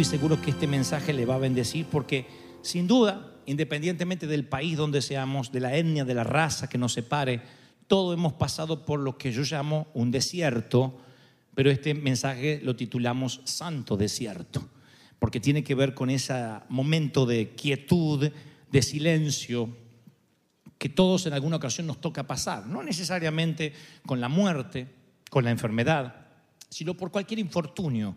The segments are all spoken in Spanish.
estoy seguro que este mensaje le va a bendecir porque sin duda, independientemente del país donde seamos, de la etnia, de la raza que nos separe, todos hemos pasado por lo que yo llamo un desierto, pero este mensaje lo titulamos Santo Desierto, porque tiene que ver con ese momento de quietud, de silencio, que todos en alguna ocasión nos toca pasar, no necesariamente con la muerte, con la enfermedad, sino por cualquier infortunio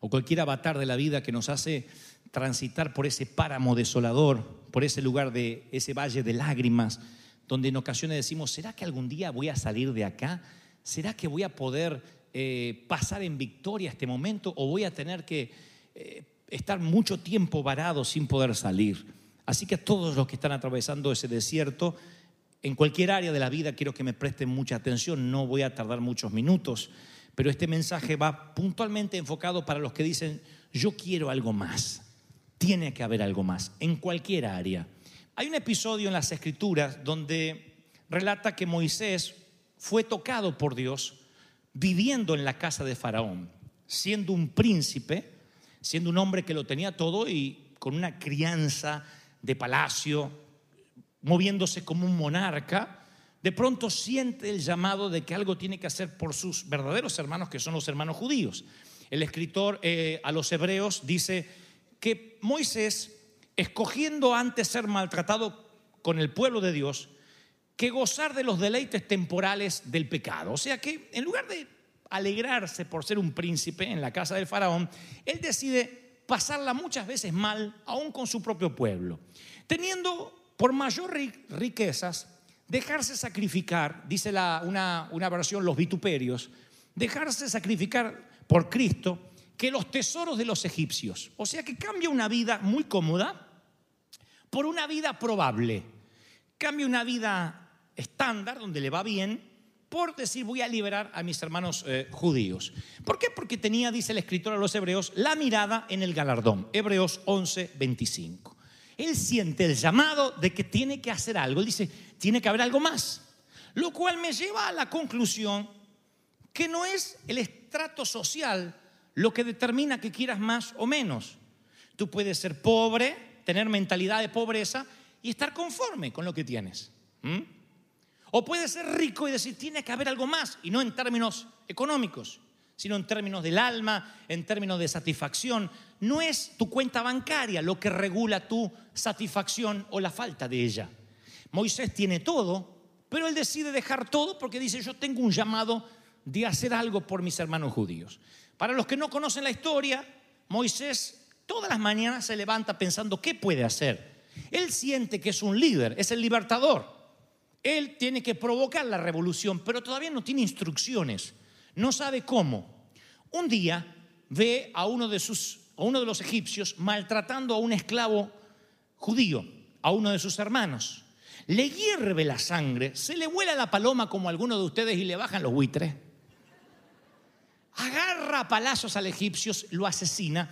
o cualquier avatar de la vida que nos hace transitar por ese páramo desolador, por ese lugar de ese valle de lágrimas, donde en ocasiones decimos, ¿será que algún día voy a salir de acá? ¿Será que voy a poder eh, pasar en victoria este momento o voy a tener que eh, estar mucho tiempo varado sin poder salir? Así que a todos los que están atravesando ese desierto, en cualquier área de la vida quiero que me presten mucha atención, no voy a tardar muchos minutos, pero este mensaje va puntualmente enfocado para los que dicen, yo quiero algo más, tiene que haber algo más, en cualquier área. Hay un episodio en las escrituras donde relata que Moisés fue tocado por Dios viviendo en la casa de Faraón, siendo un príncipe, siendo un hombre que lo tenía todo y con una crianza de palacio, moviéndose como un monarca, de pronto siente el llamado de que algo tiene que hacer por sus verdaderos hermanos, que son los hermanos judíos. El escritor eh, a los hebreos dice que Moisés, escogiendo antes ser maltratado con el pueblo de Dios, que gozar de los deleites temporales del pecado. O sea que en lugar de alegrarse por ser un príncipe en la casa del faraón, él decide pasarla muchas veces mal, aún con su propio pueblo. Teniendo por mayor riquezas, dejarse sacrificar, dice una versión, los vituperios, dejarse sacrificar por Cristo que los tesoros de los egipcios. O sea que cambia una vida muy cómoda por una vida probable. Cambia una vida estándar, donde le va bien, por decir voy a liberar a mis hermanos eh, judíos. ¿Por qué? Porque tenía, dice el escritor a los hebreos, la mirada en el galardón. Hebreos 11, 25. Él siente el llamado de que tiene que hacer algo. Él dice, tiene que haber algo más. Lo cual me lleva a la conclusión que no es el estrato social lo que determina que quieras más o menos. Tú puedes ser pobre, tener mentalidad de pobreza y estar conforme con lo que tienes. O puedes ser rico y decir, tiene que haber algo más, y no en términos económicos, sino en términos del alma, en términos de satisfacción. No es tu cuenta bancaria lo que regula tu satisfacción o la falta de ella. Moisés tiene todo, pero él decide dejar todo porque dice, yo tengo un llamado de hacer algo por mis hermanos judíos. Para los que no conocen la historia, Moisés todas las mañanas se levanta pensando qué puede hacer. Él siente que es un líder, es el libertador. Él tiene que provocar la revolución, pero todavía no tiene instrucciones, no sabe cómo. Un día ve a uno de, sus, a uno de los egipcios maltratando a un esclavo judío, a uno de sus hermanos. Le hierve la sangre, se le vuela la paloma como a alguno de ustedes y le bajan los buitres. Agarra a palazos al egipcio, lo asesina,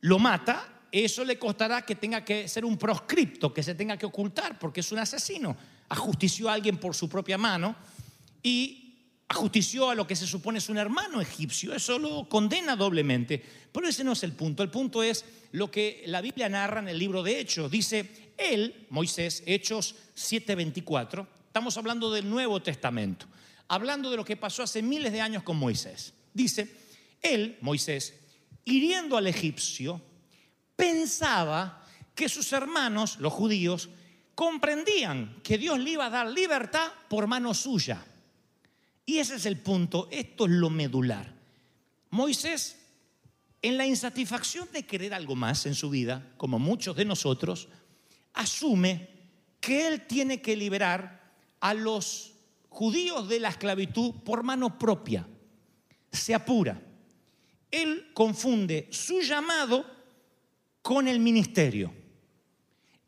lo mata. Eso le costará que tenga que ser un proscripto, que se tenga que ocultar, porque es un asesino. Ajustició a alguien por su propia mano y ajustició a lo que se supone es un hermano egipcio. Eso lo condena doblemente. Pero ese no es el punto. El punto es lo que la Biblia narra en el libro de Hechos. Dice, él, Moisés, Hechos 7:24, estamos hablando del Nuevo Testamento, hablando de lo que pasó hace miles de años con Moisés. Dice, él, Moisés, hiriendo al egipcio, pensaba que sus hermanos, los judíos, comprendían que Dios le iba a dar libertad por mano suya. Y ese es el punto, esto es lo medular. Moisés, en la insatisfacción de querer algo más en su vida, como muchos de nosotros, asume que él tiene que liberar a los judíos de la esclavitud por mano propia. Se apura. Él confunde su llamado con el ministerio.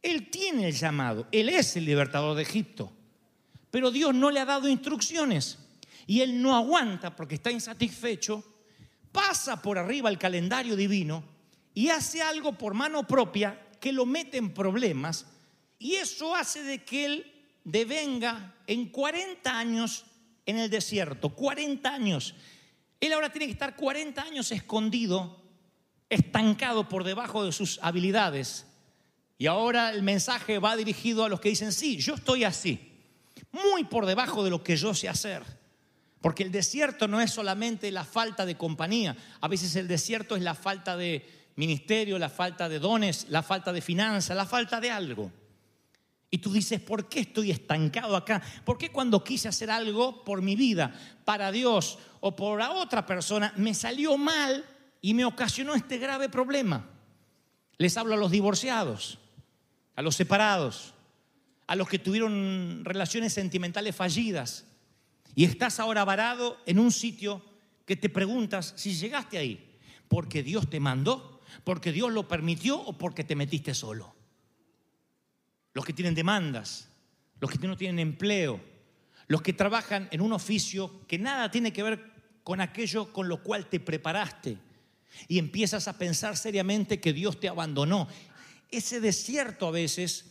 Él tiene el llamado, él es el libertador de Egipto, pero Dios no le ha dado instrucciones y él no aguanta porque está insatisfecho, pasa por arriba el calendario divino y hace algo por mano propia que lo mete en problemas y eso hace de que él devenga en 40 años en el desierto, 40 años. Él ahora tiene que estar 40 años escondido, estancado por debajo de sus habilidades. Y ahora el mensaje va dirigido a los que dicen, sí, yo estoy así, muy por debajo de lo que yo sé hacer. Porque el desierto no es solamente la falta de compañía, a veces el desierto es la falta de ministerio, la falta de dones, la falta de finanzas, la falta de algo. Y tú dices, ¿por qué estoy estancado acá? ¿Por qué cuando quise hacer algo por mi vida, para Dios o por otra persona, me salió mal y me ocasionó este grave problema? Les hablo a los divorciados, a los separados, a los que tuvieron relaciones sentimentales fallidas. Y estás ahora varado en un sitio que te preguntas si llegaste ahí, porque Dios te mandó, porque Dios lo permitió o porque te metiste solo los que tienen demandas, los que no tienen empleo, los que trabajan en un oficio que nada tiene que ver con aquello con lo cual te preparaste y empiezas a pensar seriamente que Dios te abandonó. Ese desierto a veces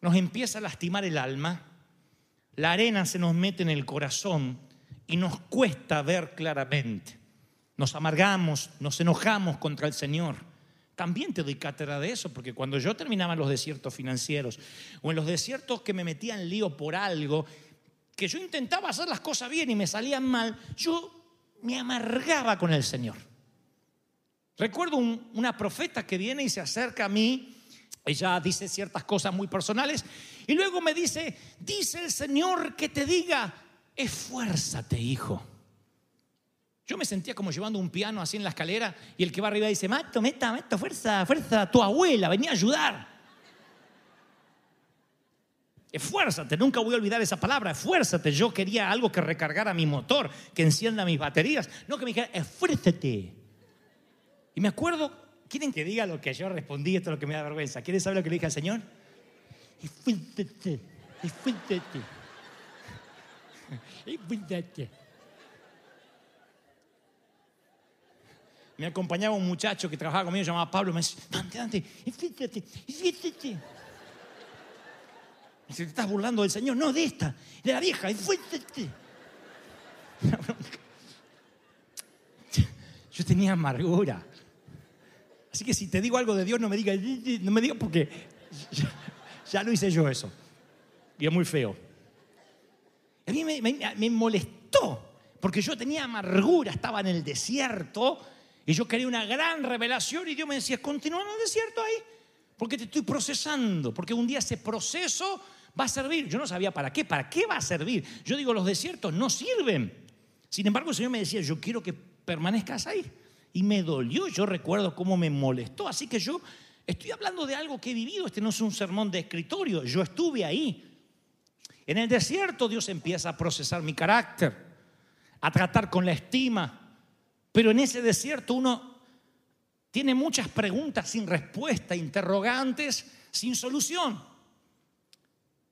nos empieza a lastimar el alma, la arena se nos mete en el corazón y nos cuesta ver claramente. Nos amargamos, nos enojamos contra el Señor. También te doy cátedra de eso, porque cuando yo terminaba en los desiertos financieros o en los desiertos que me metía en lío por algo, que yo intentaba hacer las cosas bien y me salían mal, yo me amargaba con el Señor. Recuerdo una profeta que viene y se acerca a mí, ella dice ciertas cosas muy personales y luego me dice, dice el Señor que te diga, esfuérzate hijo. Yo me sentía como llevando un piano así en la escalera y el que va arriba dice, Mato, meta, meta, fuerza, fuerza, tu abuela, venía a ayudar. Esfuérzate, nunca voy a olvidar esa palabra, esfuérzate. Yo quería algo que recargara mi motor, que encienda mis baterías, no que me dijera, esfuérzate. Y me acuerdo, ¿quieren que diga lo que yo respondí? Esto es lo que me da vergüenza. ¿Quieren saber lo que le dije al Señor? Esfuérzate, esfuérzate. Esfuérzate. me acompañaba un muchacho que trabajaba conmigo, llamaba Pablo, me decía, Dante, Dante, fíjate. Me dice, ¿te estás burlando del Señor? No, de esta, de la vieja, fíjate. Yo tenía amargura. Así que si te digo algo de Dios, no me digas, no me digas porque ya, lo hice yo eso. Y es muy feo. A mí me molestó, porque yo tenía amargura, estaba en el desierto y yo quería una gran revelación y Dios me decía, continúa en el desierto ahí, porque te estoy procesando, porque un día ese proceso va a servir. Yo no sabía para qué, para qué va a servir. Yo digo, los desiertos no sirven. Sin embargo, el Señor me decía, yo quiero que permanezcas ahí. Y me dolió, yo recuerdo cómo me molestó. Así que yo estoy hablando de algo que he vivido, este no es un sermón de escritorio, yo estuve ahí. En el desierto Dios empieza a procesar mi carácter, a tratar con la estima, pero en ese desierto uno tiene muchas preguntas sin respuesta, interrogantes sin solución.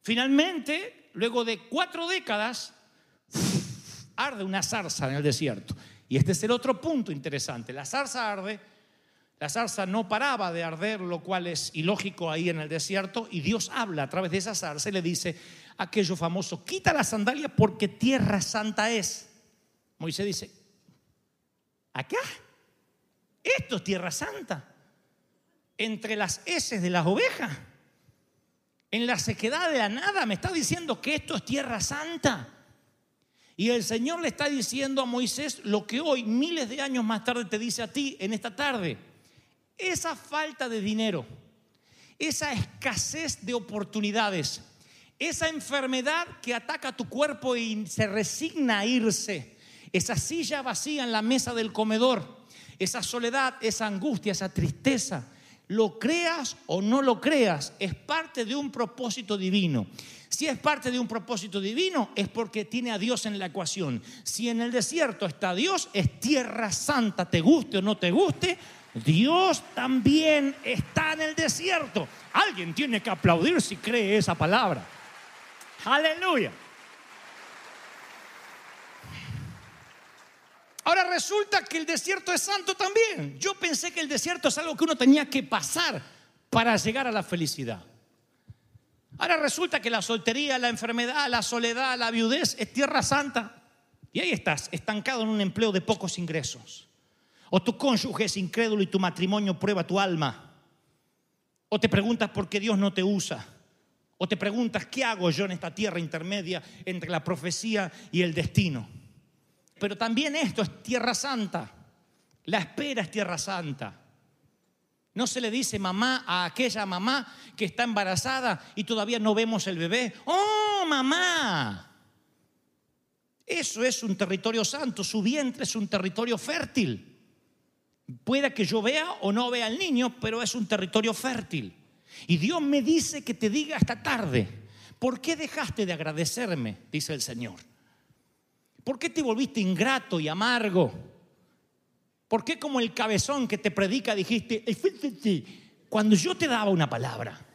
Finalmente, luego de cuatro décadas, arde una zarza en el desierto. Y este es el otro punto interesante. La zarza arde, la zarza no paraba de arder, lo cual es ilógico ahí en el desierto, y Dios habla a través de esa zarza y le dice aquello famoso, quita la sandalia porque tierra santa es. Moisés dice, acá, esto es tierra santa, entre las heces de las ovejas, en la sequedad de la nada, me está diciendo que esto es tierra santa. Y el Señor le está diciendo a Moisés lo que hoy, miles de años más tarde, te dice a ti en esta tarde. Esa falta de dinero, esa escasez de oportunidades, esa enfermedad que ataca tu cuerpo y se resigna a irse, esa silla vacía en la mesa del comedor, esa soledad, esa angustia, esa tristeza, lo creas o no lo creas, es parte de un propósito divino. Si es parte de un propósito divino, es porque tiene a Dios en la ecuación. Si en el desierto está Dios, es tierra santa, te guste o no te guste, Dios también está en el desierto. Alguien tiene que aplaudir si cree esa palabra. Aleluya. Ahora resulta que el desierto es santo también. Yo pensé que el desierto es algo que uno tenía que pasar para llegar a la felicidad. Ahora resulta que la soltería, la enfermedad, la soledad, la viudez es tierra santa. Y ahí estás, estancado en un empleo de pocos ingresos. O tu cónyuge es incrédulo y tu matrimonio prueba tu alma. O te preguntas por qué Dios no te usa. O te preguntas qué hago yo en esta tierra intermedia entre la profecía y el destino. Pero también esto es tierra santa. La espera es tierra santa. No se le dice mamá a aquella mamá que está embarazada y todavía no vemos el bebé. ¡Oh, mamá! Eso es un territorio santo, su vientre es un territorio fértil. Pueda que yo vea o no vea al niño, pero es un territorio fértil. Y Dios me dice que te diga esta tarde, ¿por qué dejaste de agradecerme? Dice el Señor. ¿Por qué te volviste ingrato y amargo? ¿Por qué como el cabezón que te predica dijiste, cuando yo te daba una palabra?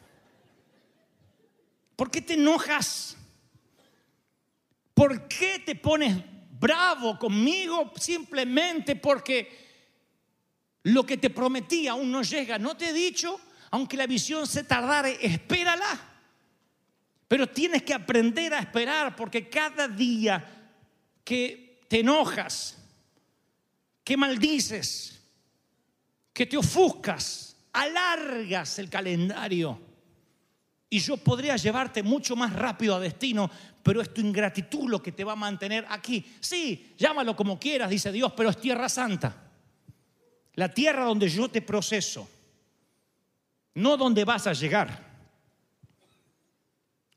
¿Por qué te enojas? ¿Por qué te pones bravo conmigo simplemente porque lo que te prometí aún no llega? ¿No te he dicho? Aunque la visión se tardare, espérala. Pero tienes que aprender a esperar porque cada día que te enojas, que maldices, que te ofuscas, alargas el calendario. Y yo podría llevarte mucho más rápido a destino, pero es tu ingratitud lo que te va a mantener aquí. Sí, llámalo como quieras, dice Dios, pero es tierra santa. La tierra donde yo te proceso, no donde vas a llegar.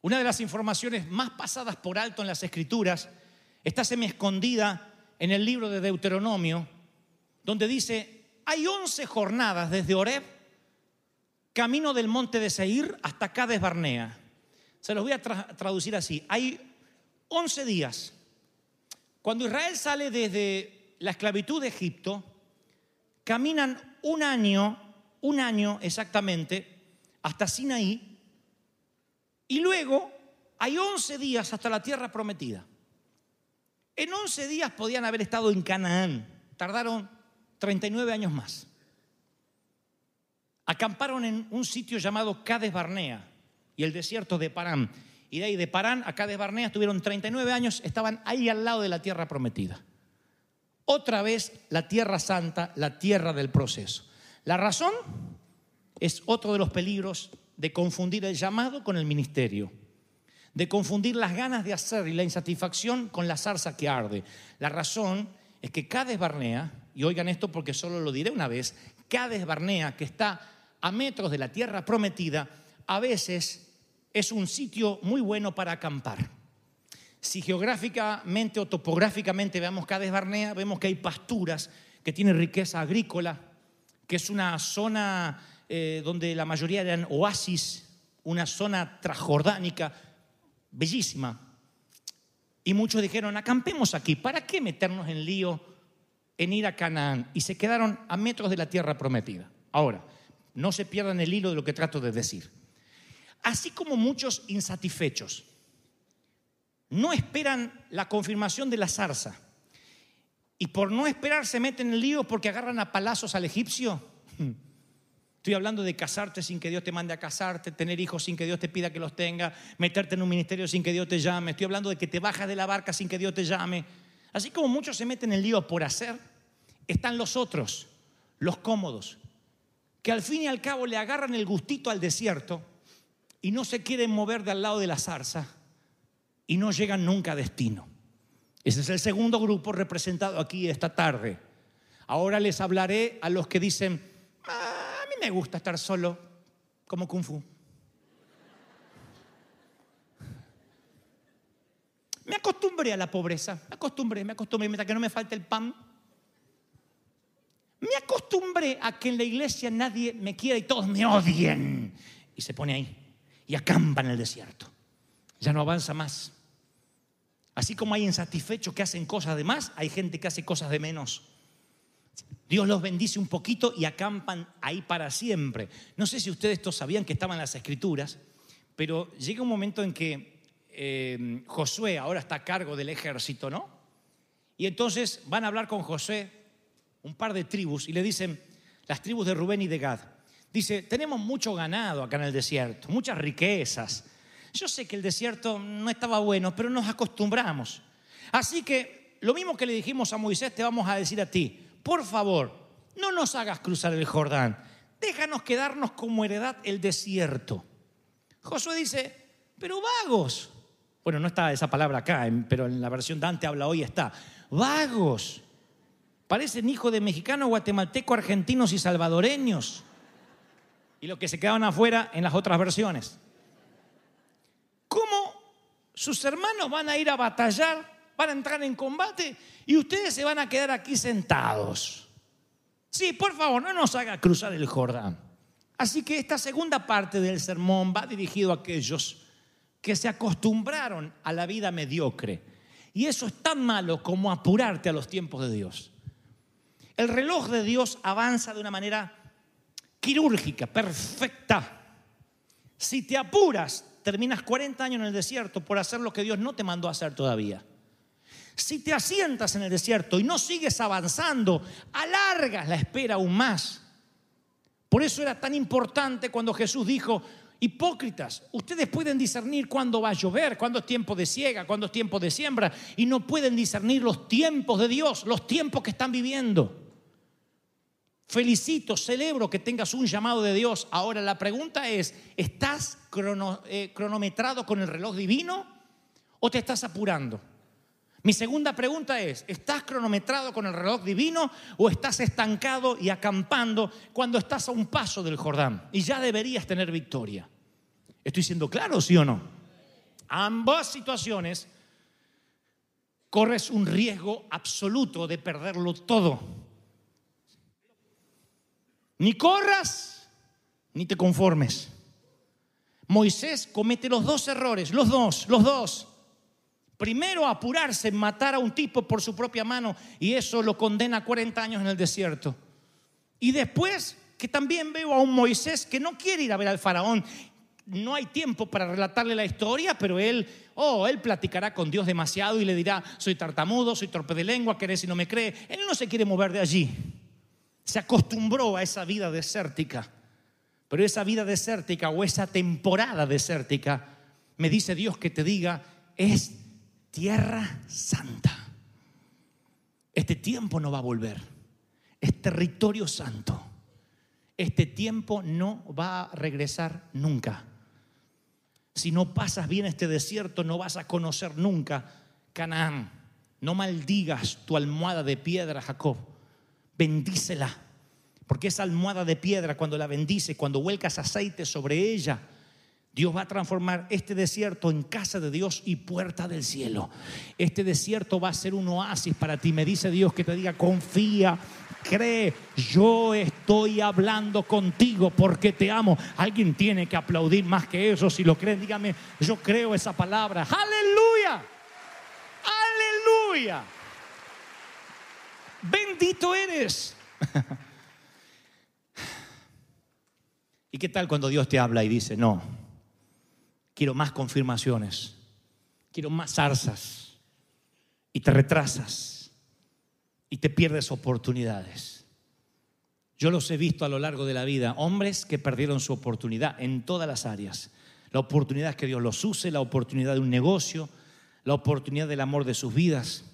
Una de las informaciones más pasadas por alto en las escrituras está semi escondida en el libro de Deuteronomio, donde dice, hay 11 jornadas desde Oreb, camino del monte de Seir hasta Cades Barnea. Se los voy a traducir así. Hay 11 días. Cuando Israel sale desde la esclavitud de Egipto, caminan un año, un año exactamente, hasta Sinaí, y luego hay 11 días hasta la tierra prometida. En 11 días podían haber estado en Canaán. Tardaron 39 años más. Acamparon en un sitio llamado Cades Barnea y el desierto de Parán. Y de ahí de Parán a Cades Barnea estuvieron 39 años, estaban ahí al lado de la tierra prometida. Otra vez la tierra santa, la tierra del proceso. La razón es otro de los peligros de confundir el llamado con el ministerio de confundir las ganas de hacer y la insatisfacción con la zarza que arde. La razón es que Cades Barnea, y oigan esto porque solo lo diré una vez, Cades Barnea, que está a metros de la tierra prometida, a veces es un sitio muy bueno para acampar. Si geográficamente o topográficamente veamos Cades Barnea, vemos que hay pasturas, que tienen riqueza agrícola, que es una zona eh, donde la mayoría eran oasis, una zona transjordánica, bellísima. Y muchos dijeron, acampemos aquí, ¿para qué meternos en lío en ir a Canaán? Y se quedaron a metros de la tierra prometida. Ahora, no se pierdan el hilo de lo que trato de decir. Así como muchos insatisfechos no esperan la confirmación de la zarza y por no esperar se meten en el lío porque agarran a palazos al egipcio, Estoy hablando de casarte sin que Dios te mande a casarte, tener hijos sin que Dios te pida que los tenga, meterte en un ministerio sin que Dios te llame. Estoy hablando de que te bajas de la barca sin que Dios te llame. Así como muchos se meten en el lío por hacer, están los otros, los cómodos, que al fin y al cabo le agarran el gustito al desierto y no se quieren mover de al lado de la zarza y no llegan nunca a destino. Ese es el segundo grupo representado aquí esta tarde. Ahora les hablaré a los que dicen, "Ah, a mí me gusta estar solo, como kung fu. Me acostumbré a la pobreza, me acostumbré, me acostumbré, mientras que no me falte el pan. Me acostumbré a que en la iglesia nadie me quiera y todos me odien. Y se pone ahí y acampa en el desierto. Ya no avanza más. Así como hay insatisfechos que hacen cosas de más, hay gente que hace cosas de menos. Dios los bendice un poquito y acampan ahí para siempre. No sé si ustedes esto sabían que estaban las escrituras, pero llega un momento en que eh, Josué ahora está a cargo del ejército, ¿no? Y entonces van a hablar con Josué un par de tribus y le dicen, las tribus de Rubén y de Gad, dice, tenemos mucho ganado acá en el desierto, muchas riquezas. Yo sé que el desierto no estaba bueno, pero nos acostumbramos. Así que lo mismo que le dijimos a Moisés, te vamos a decir a ti, por favor, no nos hagas cruzar el Jordán, déjanos quedarnos como heredad el desierto. Josué dice, pero vagos. Bueno, no está esa palabra acá, pero en la versión Dante habla hoy está. Vagos. Parecen hijos de mexicanos, guatemaltecos, argentinos y salvadoreños. Y los que se quedaban afuera en las otras versiones. ¿Cómo sus hermanos van a ir a batallar, van a entrar en combate y ustedes se van a quedar aquí sentados? Sí, por favor, no nos haga cruzar el Jordán. Así que esta segunda parte del sermón va dirigido a aquellos que se acostumbraron a la vida mediocre. Y eso es tan malo como apurarte a los tiempos de Dios. El reloj de Dios avanza de una manera quirúrgica, perfecta. Si te apuras, terminas 40 años en el desierto por hacer lo que Dios no te mandó a hacer todavía. Si te asientas en el desierto y no sigues avanzando, alargas la espera aún más. Por eso era tan importante cuando Jesús dijo, hipócritas, ustedes pueden discernir cuándo va a llover, cuándo es tiempo de siega, cuándo es tiempo de siembra, y no pueden discernir los tiempos de Dios, los tiempos que están viviendo. Felicito, celebro que tengas un llamado de Dios. Ahora la pregunta es, ¿estás eh, cronometrado con el reloj divino o te estás apurando? Mi segunda pregunta es, ¿estás cronometrado con el reloj divino o estás estancado y acampando cuando estás a un paso del Jordán y ya deberías tener victoria? ¿Estoy siendo claro, sí o no? Ambas situaciones corres un riesgo absoluto de perderlo todo. Ni corras, ni te conformes. Moisés comete los dos errores, los dos, los dos. Primero, apurarse matar a un tipo por su propia mano y eso lo condena a 40 años en el desierto. Y después, que también veo a un Moisés que no quiere ir a ver al faraón. No hay tiempo para relatarle la historia, pero él, oh, él platicará con Dios demasiado y le dirá, soy tartamudo, soy torpe de lengua, querés si no me cree. Él no se quiere mover de allí. Se acostumbró a esa vida desértica. Pero esa vida desértica o esa temporada desértica, me dice Dios que te diga, es tierra santa. Este tiempo no va a volver. Es territorio santo. Este tiempo no va a regresar nunca. Si no pasas bien este desierto, no vas a conocer nunca Canaán. No maldigas tu almohada de piedra, Jacob. Bendícela. Porque esa almohada de piedra, cuando la bendices, cuando vuelcas aceite sobre ella, Dios va a transformar este desierto en casa de Dios y puerta del cielo. Este desierto va a ser un oasis para ti. Me dice Dios que te diga, confía, cree, yo estoy hablando contigo porque te amo. Alguien tiene que aplaudir más que eso. Si lo creen, dígame, yo creo esa palabra. Aleluya. Aleluya. Bendito eres. ¿Y qué tal cuando Dios te habla y dice, no, quiero más confirmaciones, quiero más zarzas, y te retrasas y te pierdes oportunidades? Yo los he visto a lo largo de la vida, hombres que perdieron su oportunidad en todas las áreas. La oportunidad que Dios los use, la oportunidad de un negocio, la oportunidad del amor de sus vidas,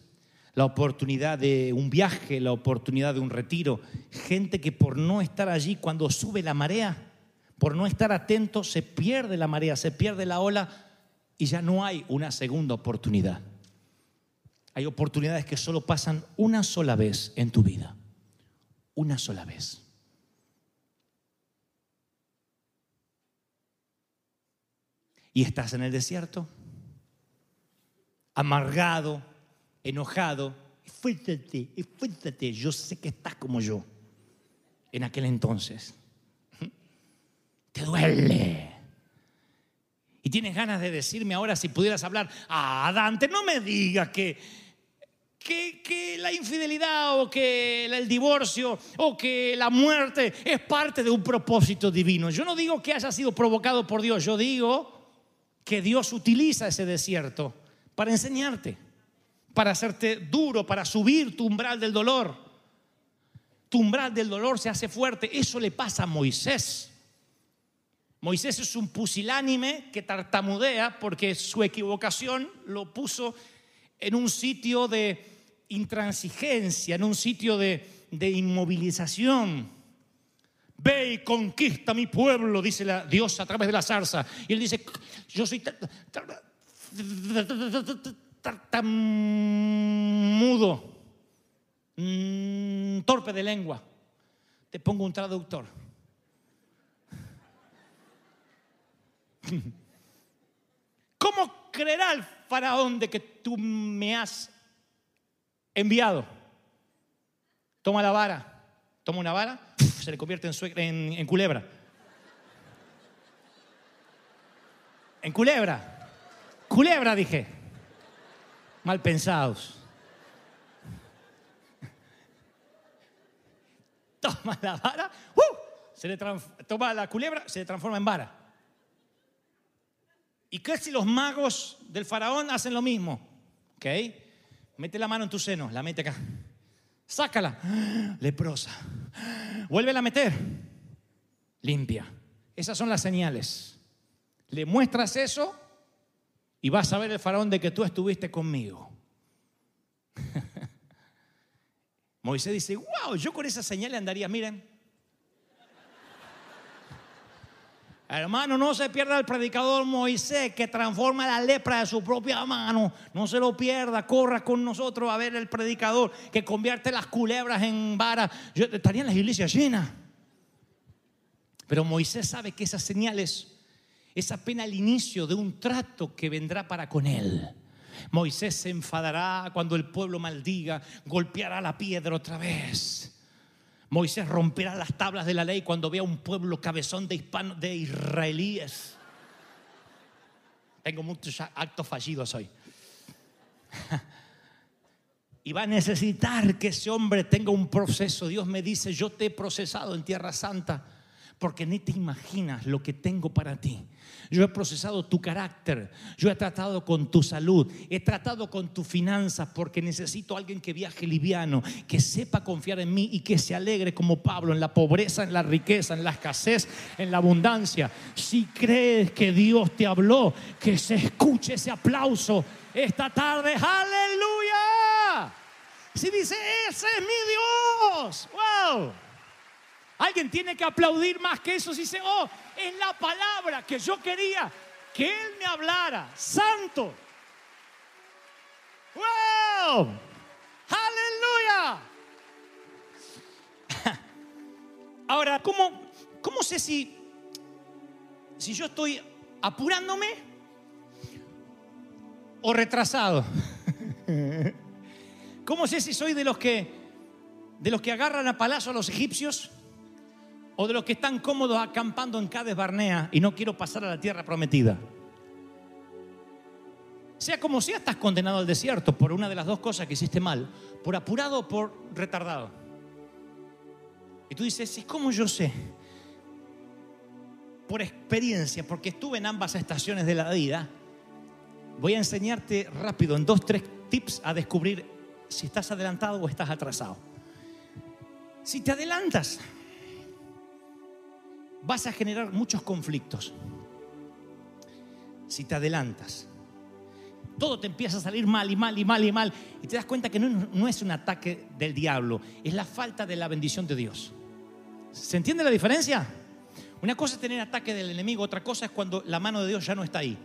la oportunidad de un viaje, la oportunidad de un retiro. Gente que por no estar allí cuando sube la marea, por no estar atento, se pierde la marea, se pierde la ola y ya no hay una segunda oportunidad. Hay oportunidades que solo pasan una sola vez en tu vida. Una sola vez. Y estás en el desierto, amargado, enojado. Esfuérzate, esfuérzate. Yo sé que estás como yo en aquel entonces. Te duele. Y tienes ganas de decirme ahora si pudieras hablar, ah, Dante, no me digas que, que, que la infidelidad o que el divorcio o que la muerte es parte de un propósito divino. Yo no digo que haya sido provocado por Dios, yo digo que Dios utiliza ese desierto para enseñarte, para hacerte duro, para subir tu umbral del dolor. Tu umbral del dolor se hace fuerte. Eso le pasa a Moisés. Moisés es un pusilánime que tartamudea porque su equivocación lo puso en un sitio de intransigencia, en un sitio de, inmovilización. Ve y conquista mi pueblo, dice la Dios a través de la zarza. Y él dice, yo soy tartamudo, mm, torpe de lengua. Te pongo un traductor. ¿Cómo creerá el faraón de que tú me has enviado? Toma la vara, toma una vara, se le convierte en- en culebra. En culebra. Culebra, dije. Mal pensados. Toma la vara, ¡uh! se le toma la culebra, se le transforma en vara. ¿Y qué si los magos del faraón hacen lo mismo? ¿Ok? Mete la mano en tu seno, la mete acá. Sácala. Leprosa. Vuélvela a meter. Limpia. Esas son las señales. Le muestras eso y vas a ver el faraón de que tú estuviste conmigo. Moisés dice, wow, yo con esa señal andaría, miren. Hermano, no se pierda el predicador Moisés que transforma la lepra de su propia mano. No se lo pierda, corra con nosotros a ver el predicador que convierte las culebras en varas. En las iglesias llenas. Pero Moisés sabe que esas señales es apenas el inicio de un trato que vendrá para con él. Moisés se enfadará cuando el pueblo maldiga, golpeará la piedra otra vez. Moisés romperá las tablas de la ley cuando vea un pueblo cabezón de, hispano, de israelíes. Tengo muchos actos fallidos hoy. Y va a necesitar que ese hombre tenga un proceso. Dios me dice, yo te he procesado en Tierra Santa porque ni te imaginas lo que tengo para ti. Yo he procesado tu carácter, yo he tratado con tu salud, he tratado con tus finanzas porque necesito a alguien que viaje liviano, que sepa confiar en mí y que se alegre como Pablo en la pobreza, en la riqueza, en la escasez, en la abundancia. Si crees que Dios te habló, que se escuche ese aplauso esta tarde. Aleluya. Si dice, ese es mi Dios. Wow. Alguien tiene que aplaudir más que eso. Si dice, oh, es la palabra que yo quería que Él me hablara. Santo. ¡Wow! ¡Aleluya! Ahora, ¿cómo, cómo sé si, si yo estoy apurándome o retrasado? ¿Cómo sé si soy de los que, de los que agarran a palazo a los egipcios? O de los que están cómodos acampando en Cades Barnea y no quiero pasar a la tierra prometida. Sea como sea, estás condenado al desierto por una de las dos cosas que hiciste mal, por apurado o por retardado. Y tú dices, ¿y cómo yo sé? Por experiencia, porque estuve en ambas estaciones de la vida, voy a enseñarte rápido en dos, tres tips a descubrir si estás adelantado o estás atrasado. Si te adelantas, vas a generar muchos conflictos. Si te adelantas, Todo te empieza a salir mal y mal y mal y mal. Y te das cuenta que no, no es un ataque del diablo, es la falta de la bendición de Dios. ¿Se entiende la diferencia? Una cosa es tener ataque del enemigo, otra cosa es cuando la mano de Dios ya no está ahí.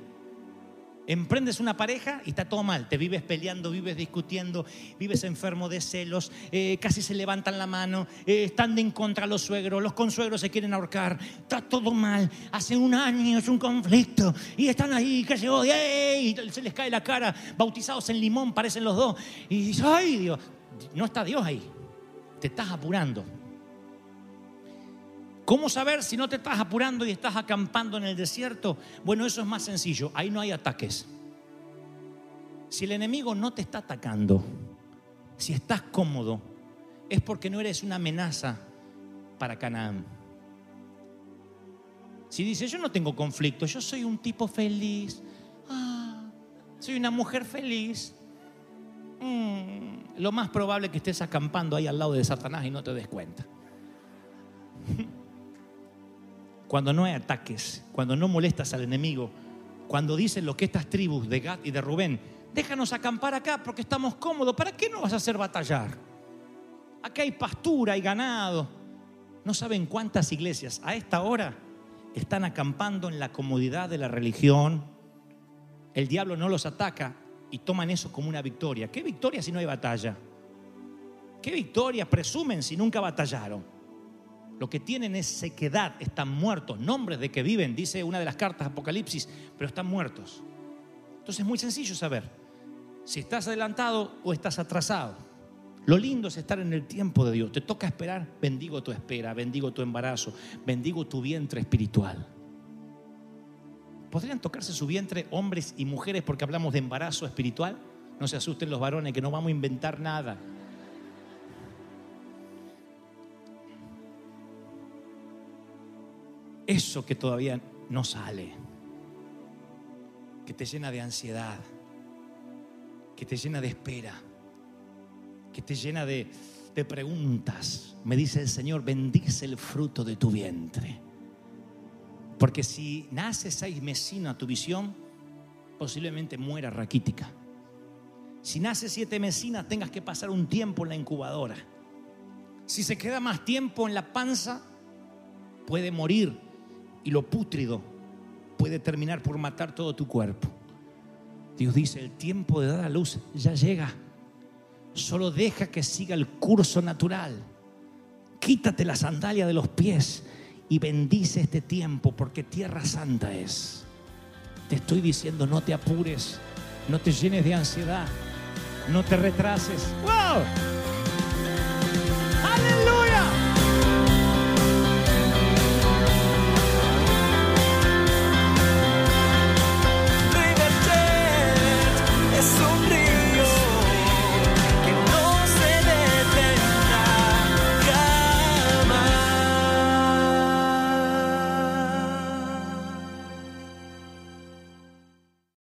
Emprendes una pareja y está todo mal. Te vives peleando, vives discutiendo, vives enfermo de celos, eh, casi se levantan la mano, eh, están en contra los suegros, los consuegros se quieren ahorcar, está todo mal. Hace un año es un conflicto y están ahí que se y se les cae la cara, bautizados en limón parecen los dos. Y dices, ay Dios, no está Dios ahí. Te estás apurando. ¿Cómo saber si no te estás apurando y estás acampando en el desierto? Bueno, eso es más sencillo. Ahí no hay ataques. Si el enemigo no te está atacando, si estás cómodo, es porque no eres una amenaza para Canaán. Si dices, yo no tengo conflicto, yo soy un tipo feliz, ah, soy una mujer feliz, mm, lo más probable es que estés acampando ahí al lado de Satanás y no te des cuenta. cuando no hay ataques, cuando no molestas al enemigo, cuando dicen lo que estas tribus de Gad y de Rubén, déjanos acampar acá porque estamos cómodos, ¿para qué no vas a hacer batallar? Acá hay pastura, hay ganado. No saben cuántas iglesias a esta hora están acampando en la comodidad de la religión. El diablo no los ataca y toman eso como una victoria. ¿Qué victoria si no hay batalla? ¿Qué victoria presumen si nunca batallaron? Lo que tienen es sequedad, están muertos, nombres de que viven, dice una de las cartas Apocalipsis, pero están muertos. Entonces es muy sencillo saber si estás adelantado o estás atrasado. Lo lindo es estar en el tiempo de Dios. Te toca esperar, bendigo tu espera, bendigo tu embarazo, bendigo tu vientre espiritual. ¿Podrían tocarse su vientre hombres y mujeres porque hablamos de embarazo espiritual? No se asusten los varones que no vamos a inventar nada. Eso que todavía no sale, que te llena de ansiedad, que te llena de espera, que te llena de, preguntas. Me dice el Señor, bendice el fruto de tu vientre. Porque si nace seis mesina tu visión, posiblemente muera raquítica. Si nace siete mesinas, tengas que pasar un tiempo en la incubadora. Si se queda más tiempo en la panza, puede morir y lo pútrido puede terminar por matar todo tu cuerpo. Dios dice, el tiempo de dar a luz ya llega. Solo deja que siga el curso natural. Quítate la sandalia de los pies y bendice este tiempo porque tierra santa es. Te estoy diciendo, no te apures, no te llenes de ansiedad, no te retrases. ¡Wow!